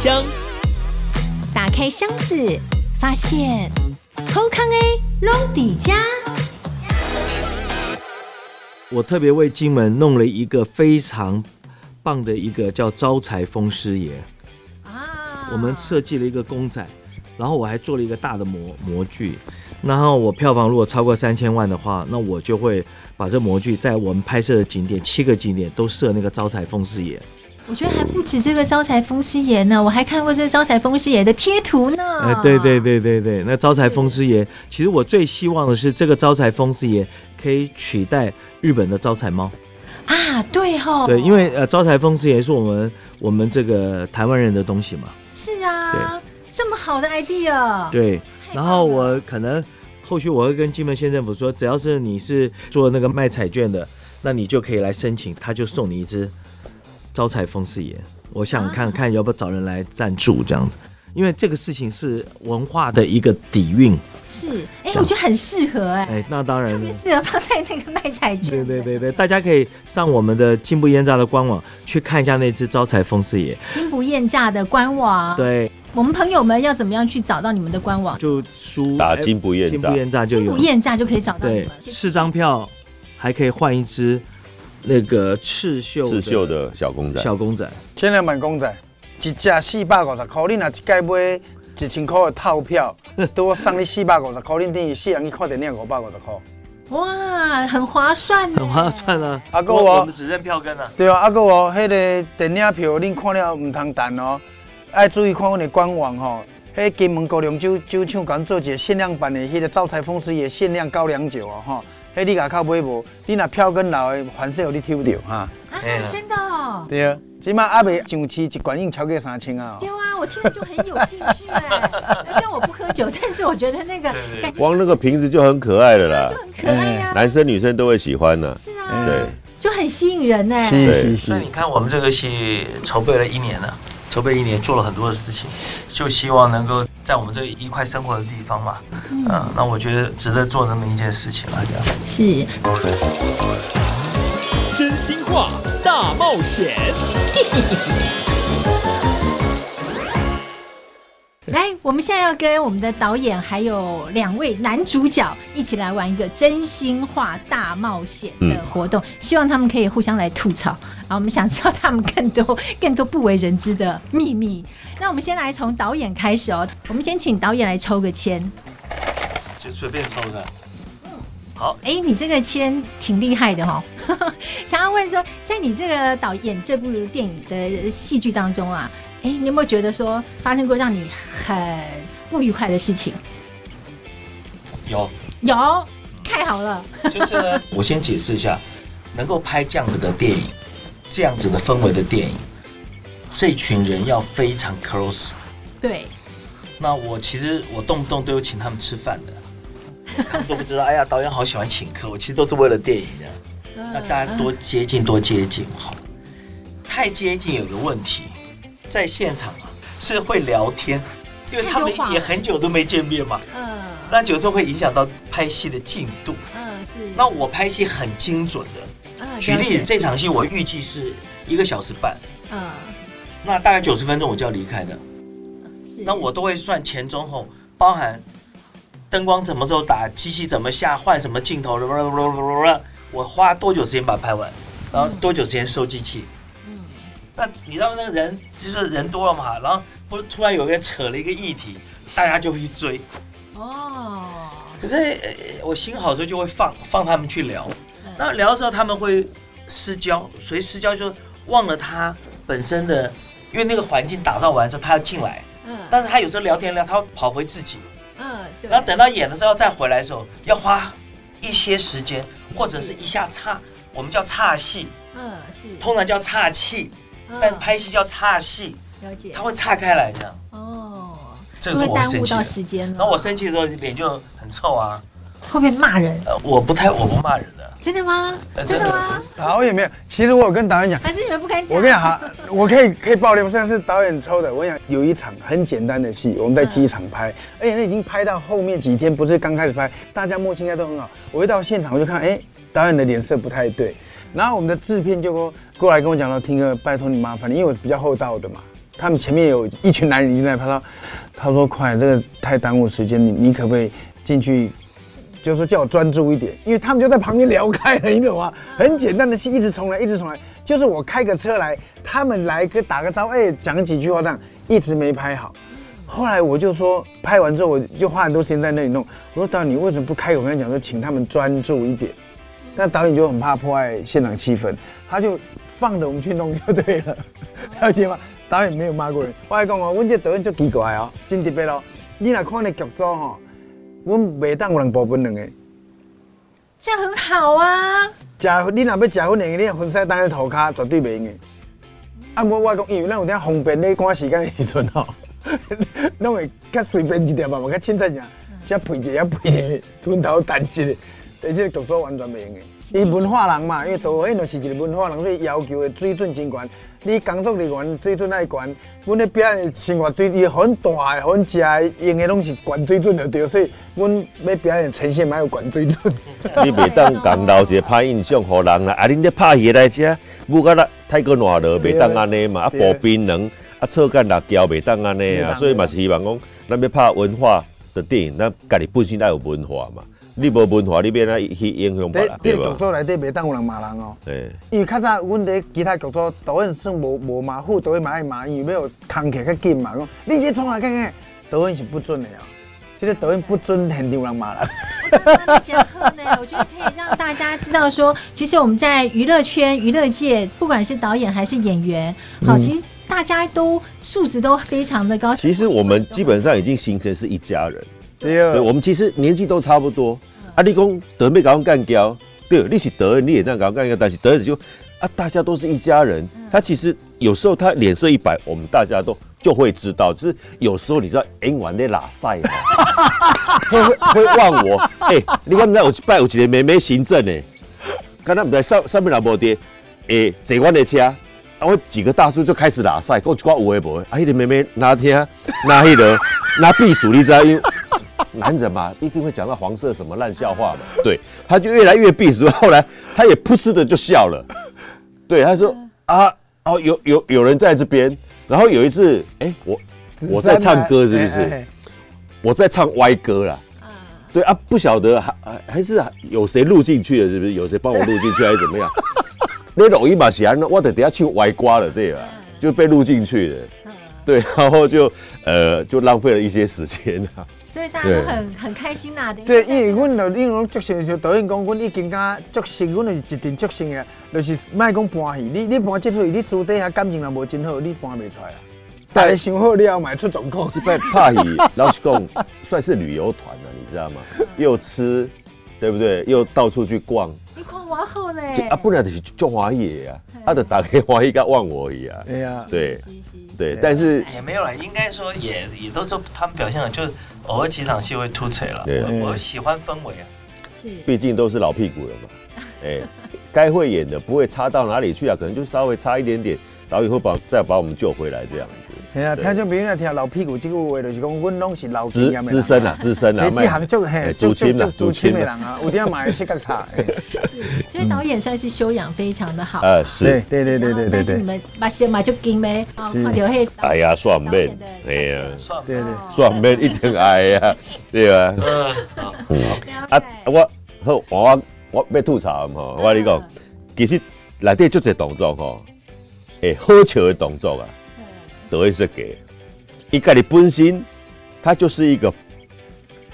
箱。打开箱子，发现偷康 A 龙底家。我特别为金门弄了一个非常棒的一个叫招财风师爷啊，我们设计了一个公仔，然后我还做了一个大的模模具，然后我票房如果超过三千万的话，那我就会把这模具在我们拍摄的景点七个景点都设那个招财风师爷。我觉得还不止这个招财风师爷呢，我还看过这个招财风师爷的贴图呢。哎，对对对对对，那招财风师爷，其实我最希望的是这个招财风师爷可以取代日本的招财猫。啊，对哈、哦，对，因为呃，招财风师爷是我们我们这个台湾人的东西嘛。是啊，对，这么好的 idea。对，然后我可能后续我会跟金门县政府说，只要是你是做那个卖彩券的，那你就可以来申请，他就送你一只。招财风四爷，我想看看要不要找人来赞助这样子，因为这个事情是文化的一个底蕴。是，哎、欸，我觉得很适合哎、欸。哎、欸，那当然，特别适合放在那个卖彩券。对对对对，大家可以上我们的金不厌诈的官网去看一下那只招财风四爷。金不厌诈的官网。对，我们朋友们要怎么样去找到你们的官网？就输打金不厌诈，金不厌诈就有。金不厌诈就可以找到你们。对，四张票还可以换一只。那个刺绣刺绣的小公仔，小公仔，限量版公仔，一只四百五十块，你若一届买一千块的套票，多送你四百五十块，你等于四人去看电影五百五十块。哇，很划算，很划算啊！阿哥，我们只认票根啊。对啊，阿哥我，迄个电影票恁看了唔通等哦，爱注意看阮的官网吼，迄金门高粱酒酒厂刚做一个限量版的迄个招财风狮爷限量高粱酒哦，吼。嘿，你家靠买无？你若票根老的，反正有你抽着哈。啊，真的哦。对啊，起码阿未上市一罐已经超过三千啊。对啊，我听了就很有兴趣哎。虽然我不喝酒，但是我觉得那个感觉光那个瓶子就很可爱了啦，就很可爱呀，男生女生都会喜欢的。是啊，对，就很吸引人呢。对，所以你看，我们这个戏筹备了一年了。筹备一年，做了很多的事情，就希望能够在我们这一块生活的地方嘛，嗯，呃、那我觉得值得做那么一件事情了，这样。是。真心话大冒险。来，我们现在要跟我们的导演还有两位男主角一起来玩一个真心话大冒险的活动，嗯、希望他们可以互相来吐槽啊！我们想知道他们更多、更多不为人知的秘密。那我们先来从导演开始哦，我们先请导演来抽个签，就随便抽的。好，哎，你这个签挺厉害的哈、哦！想要问说，在你这个导演这部电影的戏剧当中啊。哎，你有没有觉得说发生过让你很不愉快的事情？有有，太好了。就是呢，我先解释一下，能够拍这样子的电影，这样子的氛围的电影，这群人要非常 close。对。那我其实我动不动都有请他们吃饭的，他们都不知道。哎呀，导演好喜欢请客，我其实都是为了电影的。那大家多接近，多接近好。太接近有个问题。在现场啊，是会聊天，因为他们也很久都没见面嘛。嗯，那有时候会影响到拍戏的进度。嗯，是。那我拍戏很精准的。举例子，这场戏我预计是一个小时半。嗯。那大概九十分钟我就要离开的。是。那我都会算前中后，包含灯光什么时候打，机器怎么下，换什么镜头，我花多久时间把它拍完，然后多久时间收机器。那你知道那个人就是人多了嘛，然后不突然有个人扯了一个议题，大家就会去追。哦。可是我心好的时候就会放放他们去聊，那聊的时候他们会失焦，所以失焦就忘了他本身的，因为那个环境打造完之后他要进来。嗯。但是他有时候聊天聊，他会跑回自己。嗯。对。然后等到演的时候再回来的时候，要花一些时间，或者是一下岔，我们叫岔戏。嗯，是。通常叫岔气。但拍戏叫岔戏，了解，他会岔开来这样。哦，这个是我生气。会耽误到时间了。然后我生气的时候脸就很臭啊。会不会骂人？呃，我不太，我不骂人的。真的吗？真的吗？导演没有。其实我有跟导演讲，还是你们不敢讲。我跟你讲，哈，我可以可以爆料，虽然是导演抽的。我跟你讲，有一场很简单的戏，我们在机场拍，而且那已经拍到后面几天，不是刚开始拍，大家默契应该都很好。我一到现场，我就看，哎，导演的脸色不太对。然后我们的制片就过过来跟我讲说：“听哥，拜托你麻烦你，因为我比较厚道的嘛，他们前面有一群男人已经在拍照。他说：“快，这个太耽误时间，你你可不可以进去？就是说叫我专注一点，因为他们就在旁边聊开了，你懂吗？很简单的戏，一直重来，一直重来，就是我开个车来，他们来个打个招呼，哎，讲几句话这样，一直没拍好。后来我就说，拍完之后我就花很多时间在那里弄。我说导演，你为什么不开口跟他讲说，请他们专注一点？但导演就很怕破坏现场气氛，他就放着我们去弄就对了，了解吗？”导演没有骂过人，我来讲哦，阮这导演就奇怪哦，真特别咯。你若看那剧组吼，阮袂当有人保本两个，这样很好啊。食你若要食阮两个，你分开当在涂骹，绝对袂用的。啊，无我讲，因为咱有点方便咧赶时间的时阵吼，拢会较随便一点嘛，无较凊彩食，只配一下配一个，吞头啖舌的，但这个动作完全袂用的。伊文化人嘛，因为导演就是一个文化人，所以要求的水准真悬。你工作人员水准爱悬，阮咧表演生活水准很大的、很食的，用的拢是悬水准的对，所以阮要表演呈现嘛有悬水准。你袂当讲留一个歹印象互人啦，啊，恁咧拍戏来遮，不过啦太过热了，袂当安尼嘛，啊，薄冰冷，啊，错干辣椒袂当安尼啊，所以嘛是希望讲，咱要拍文化的电影，咱家己本身要有文化嘛。你无文化，你变哪去影响别人？对吧？这个剧组内底袂当有人骂人哦。对。因为较早阮伫其他剧组，导演算无无骂，副导演嘛爱骂，因为要空气较紧嘛。讲你这创来看看？导演是不准的哦。这个导演不准现丢人骂人。我觉得你讲好呢，我觉得可以让大家知道说，其实我们在娱乐圈、娱乐界，不管是导演还是演员，好，其实大家都素质都非常的高。其实我们基本上已经形成是一家人。对，对，我们其实年纪都差不多。啊，你讲德妹搞干掉，对，你是德人，你也这样搞干掉，但是德人就啊，大家都是一家人。他其实有时候他脸色一摆，我们大家都就会知道。只是有时候你知道，演完那拉赛嘛，会会忘我。哎、欸，你看那我拜有一个妹妹行政呢？刚才我们在上上面那部电，哎，坐我的车，然后几个大叔就开始拉赛，跟我讲有诶无诶。啊，那个妹妹拿听，拿迄个拿避暑，你知道因为。男人嘛，一定会讲到黄色什么烂笑话嘛。对，他就越来越避暑，后来他也噗嗤的就笑了。对，他说啊，哦，有有有人在这边。然后有一次，哎、欸，我我在唱歌是不是？我在唱歪歌啦。对啊，不晓得还还是有谁录进去了，是不是？有谁帮我录进去还是怎么样？那录音嘛，显然我得等下去歪瓜了，对吧？就被录进去了。对，然后就呃，就浪费了一些时间啊。所以大家都很很开心呐，对，因为阮就因为足性，就导演讲，阮已经甲足性，阮就是一定足性的，就是卖讲搬戏，你你搬这出戏，你私底下感情若无真好，你搬袂出来啊。大家想好了，买出状况。这摆拍戏，老实讲，算是旅游团了，你知道吗？又吃，对不对？又到处去逛。你看我好呢。啊，不然就是中华野啊，他的打开华裔甲忘我一样。对呀，对，对，但是也没有了，应该说也也都是他们表现的就是。偶尔几场戏会突锤了，对，我喜欢氛围啊，是，毕竟都是老屁股了嘛，哎，该会演的不会差到哪里去啊，可能就稍微差一点点，导演会把再把我们救回来这样子。对啊，听众朋友来听老屁股这句话，就是讲阮拢是老资资深啊，资深啊，这行就嘿，做亲了，祖亲的人啊，有点买些个差。所以导演算是修养非常的好。呃，是，对对对对对。但是你们把先买就金呗，啊，留黑。哎呀，算免，哎呀，对对，算免一定爱呀，对啊。嗯，啊，我好，我我要吐槽嘛，我跟你讲，其实内底就这动作吼，诶，好笑的动作啊。都会是给一个你本身，他就是一个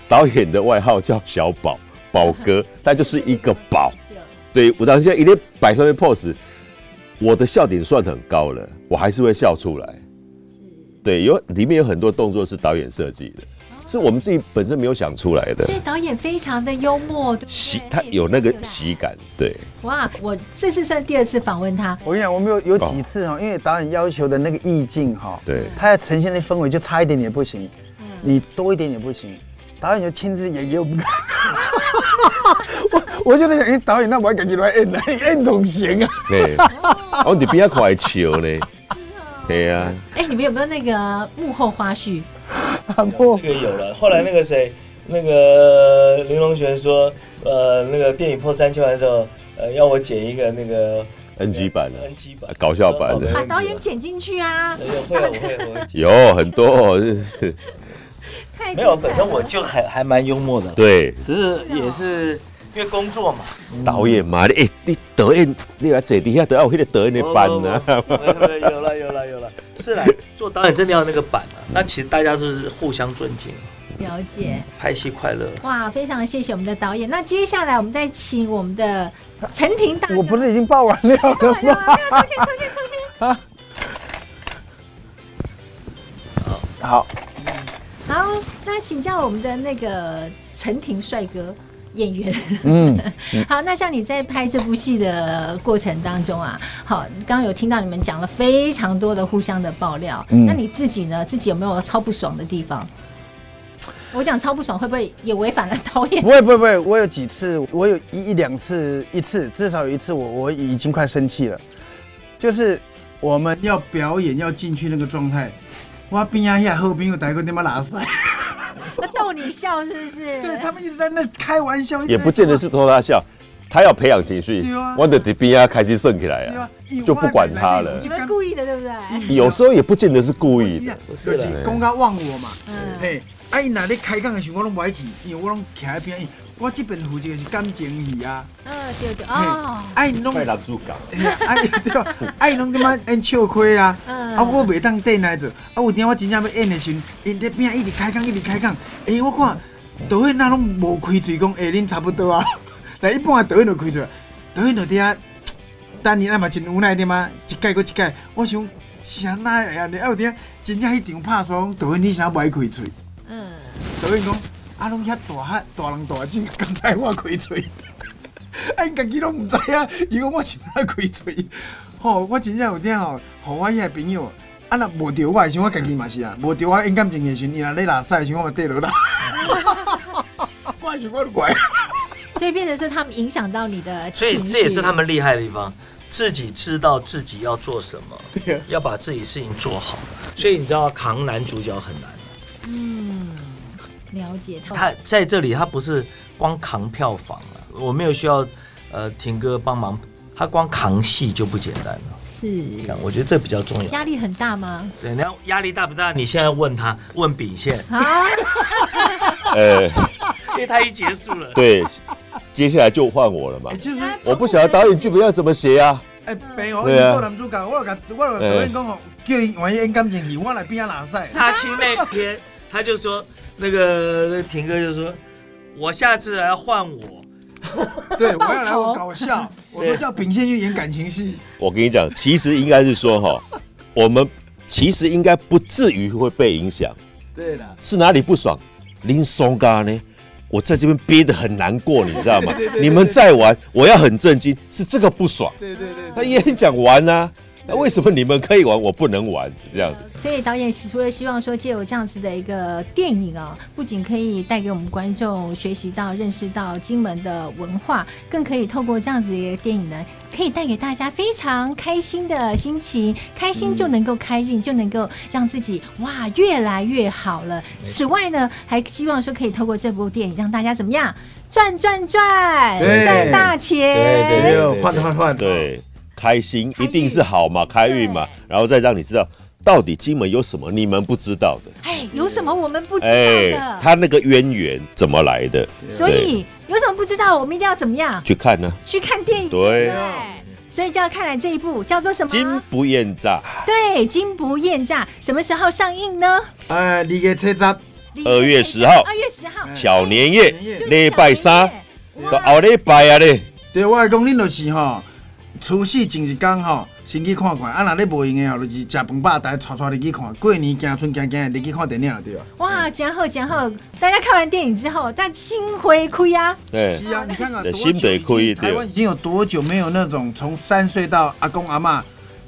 导演的外号叫小宝 宝哥，他就是一个宝。对，我当时一定摆上面 pose，我的笑点算很高了，我还是会笑出来。对，有里面有很多动作是导演设计的。是我们自己本身没有想出来的，所以导演非常的幽默，喜他有那个喜感，对。哇，我这次算第二次访问他。我跟你讲，我们有有几次哈，因为导演要求的那个意境哈，对，他要呈现的氛围就差一点点不行，嗯你多一点点不行，导演就亲自演给 我们看。我我就在想，哎，导演那我还感觉来演来演都行啊。对，哦，你比较快笑呢。对呀。哎，你们有没有那个幕后花絮？这个有了，后来那个谁，那个林隆璇说，呃，那个电影破三千万的时候，呃，要我剪一个那个 NG 版的 NG 版。搞笑版的。把导演剪进去啊，有会我会我会有很多没有，本身我就还还蛮幽默的，对。只是也是因为工作嘛，导演嘛，你哎你导演你来坐底下都要我那个导演的班呢。有了有了有了，是来，做导演真的要那个版啊，那其实大家都是互相尊敬，了解。拍戏快乐。哇，非常谢谢我们的导演。那接下来我们再请我们的陈婷大哥，我不是已经报完料了完了吗？完了出现出现出现。好，好，那请教我们的那个陈婷帅哥演员。嗯，好，那像你在拍这部戏的过程当中啊，好，刚刚有听到你们讲了非常多的互相的爆料，嗯那你自己呢？自己有没有超不爽的地方？我讲超不爽，会不会也违反了导演不？会不会不会，我有几次，我有一一两次，一次至少有一次我，我我已经快生气了，就是我们要表演要进去那个状态，我边啊下后边有带个他妈拉塞，逗你笑是不是？对他们一直在那开玩笑，也不见得是逗他笑，他要培养情绪我的底边啊开心顺起来啊就不管他了你。们故意的，对不对？有时候也不见得是故意的，是就是讲到忘我嘛，嗯嘿，啊伊若咧开讲的时候，我拢不爱去，因为我拢徛在边，我这边负责的是感情戏啊，嗯，对对哦，啊因拢快男主角。嘿啊，啊 对啊，啊因拢感觉演笑亏啊，嗯。啊我袂当等来做，啊有天我真正要演的时阵，因在边一直开讲一直开讲，诶我看导演那拢无开嘴讲，诶恁差不多啊，来一半导演就开嘴，导演就伫遐，等你那嘛真无奈的嘛，一届过一届，我想啥哪会安尼，啊有阵真正迄场拍煞讲导演你啥歹开嘴。嗯，导演讲，啊，拢遐大汉大人大只，刚才我开嘴，啊，因家己拢毋知影，伊讲我是哪开嘴，吼、我真正有点吼，互我迄个朋友，啊，若无着我的时候，我家己嘛是啊，无着我演感情的时候，伊若咧拉屎的时候，我嘛跌落啦，我的时候我就怪，所以变成是他们影响到你的所以这也是他们厉害的地方，自己知道自己要做什么，要把自己事情做好。所以你知道扛男主角很难，嗯，了解他。他在这里他不是光扛票房了，我没有需要呃婷哥帮忙，他光扛戏就不简单了。是我觉得这比较重要。压力很大吗？对，你要压力大不大？你现在问他，问秉宪，啊，呃，因为他已结束了。对，接下来就换我了嘛哎、。就是，我不晓得导演剧本要怎么写啊。哎、病哦，对啊做男主角，我就甲我就导演讲吼，叫伊万一演感情戏，我来边啊拉屎，杀青那天，他就说那个那个婷哥就说，我下次来要换我。对，我要来我搞笑，我们叫秉宪去演感情戏。我跟你讲，其实应该是说哈，我们其实应该不至于会被影响，对了，是哪里不爽？林松嘎呢？我在这边憋得很难过，你知道吗？你们在玩，我要很震惊，是这个不爽。对对对他也很想玩啊，那为什么你们可以玩，我不能玩？这样子。所以导演除了希望说借由这样子的一个电影啊，不仅可以带给我们观众学习到、认识到金门的文化，更可以透过这样子一个电影呢，可以带给大家非常开心的心情，开心就能够开运，就能够让自己哇越来越好了。此外呢，还希望说可以透过这部电影让大家怎么样赚赚赚对赚大钱。对对对换换换，对，开心一定是好嘛，开运嘛，然后再让你知道到底金门有什么你们不知道的。哎，有什么我们不知道哎的？，他那个渊源怎么来的？所以有什么不知道，我们一定要怎么样？去看呢、去看电影？对。所以就要看来这一部叫做什么？金不厌诈，对，金不厌诈，什么时候上映呢？呃，二月七十，二月十号。二月十号，小年夜礼拜三。哇。到后礼拜啊咧，对，我来讲，恁就是吼，除夕前一天吼，先去看看，啊，若咧无闲的吼，就是食饭饱，大家带带入去看，过年行春行行，入去看电影就对吧。哇，真好真好，大家看完电影之后，但心回亏啊，对，是啊，你看看对多久已经新北亏台湾已经有多久没有那种从三岁到阿公阿妈、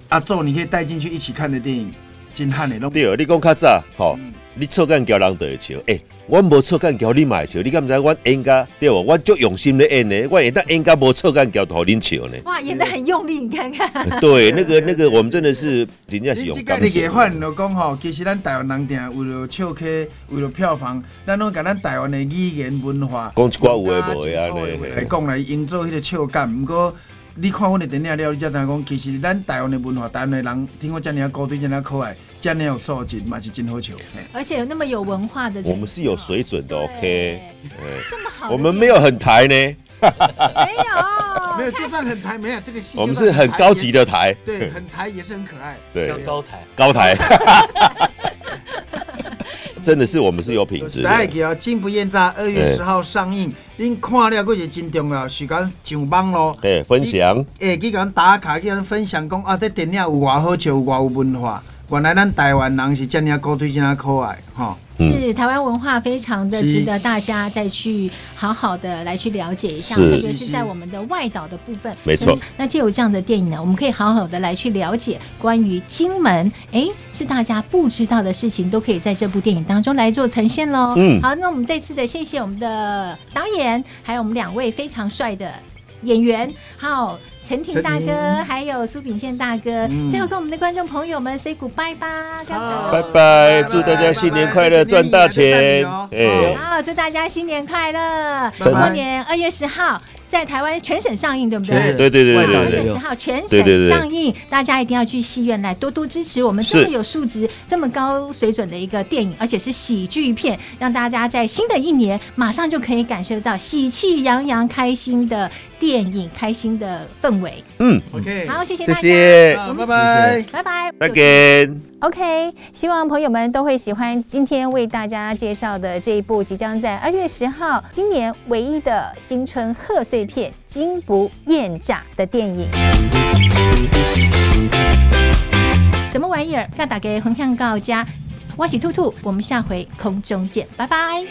阿祖，你可以带进去一起看的电影，真汉的拢。对，你讲较早吼，你错干交人就会笑，诶，我无错干交你嘛会笑，你敢毋知我演甲对无？我足用心咧演的，我会当演甲无错干交，互恁笑呢。哇，演得很用力，你看看，对，那个那个，我们真的是真正是用你这个感情。你个反就讲吼，其实咱台湾人定为了笑客，为了票房，咱拢甲咱台湾的语言文化，讲一寡有诶无的啊来讲来营造迄个笑感。毋过你看阮的电影了，你才知影讲，其实咱台湾的文化，台湾的人，听讲这么高端，这么可爱，这么有素质，嘛是真好笑。而且有那么有文化的，我们是有水准的，OK。这么好，我们没有很台呢。没有，没有，就算很台，没有这个戏。我们是很高级的台，对，很台也是很可爱，对，叫高台，高台。真的是我们是有品质的。大家记哦，《金不厌诈》二月十号上映，您看了，佫是真重要，时间上网咯。对，分享。哎，去讲打卡，去讲分享，讲啊，这电影有偌好笑，有偌有文化。原来咱台湾人是这样高贵，这样可爱，哈。是台湾文化非常的值得大家再去好好的来去了解一下，特别是在我们的外岛的部分。没错。那既有这样的电影呢，我们可以好好的来去了解关于金门，哎，是大家不知道的事情，都可以在这部电影当中来做呈现喽。嗯。好，那我们再次的谢谢我们的导演，还有我们两位非常帅的演员，好。陈婷大哥，还有苏炳宪大哥，最后跟我们的观众朋友们 say goodbye 吧，拜拜，祝大家新年快乐，赚大钱，哎，好，祝大家新年快乐，过年二月十号。在台湾全省上映，对不对？对对对对对。二月十号全省上映，大家一定要去戏院来多多支持我们这么有素质、这么高水准的一个电影，而且是喜剧片，让大家在新的一年马上就可以感受到喜气洋洋、开心的电影、开心的氛围。嗯，OK，好，谢谢大家，谢谢，拜拜，拜拜，再见。OK，希望朋友们都会喜欢今天为大家介绍的这一部即将在二月十号，今年唯一的新春贺岁片《金不厌诈》的电影。什么玩意儿？要打给横向告家，我是兔兔，我们下回空中见，拜拜。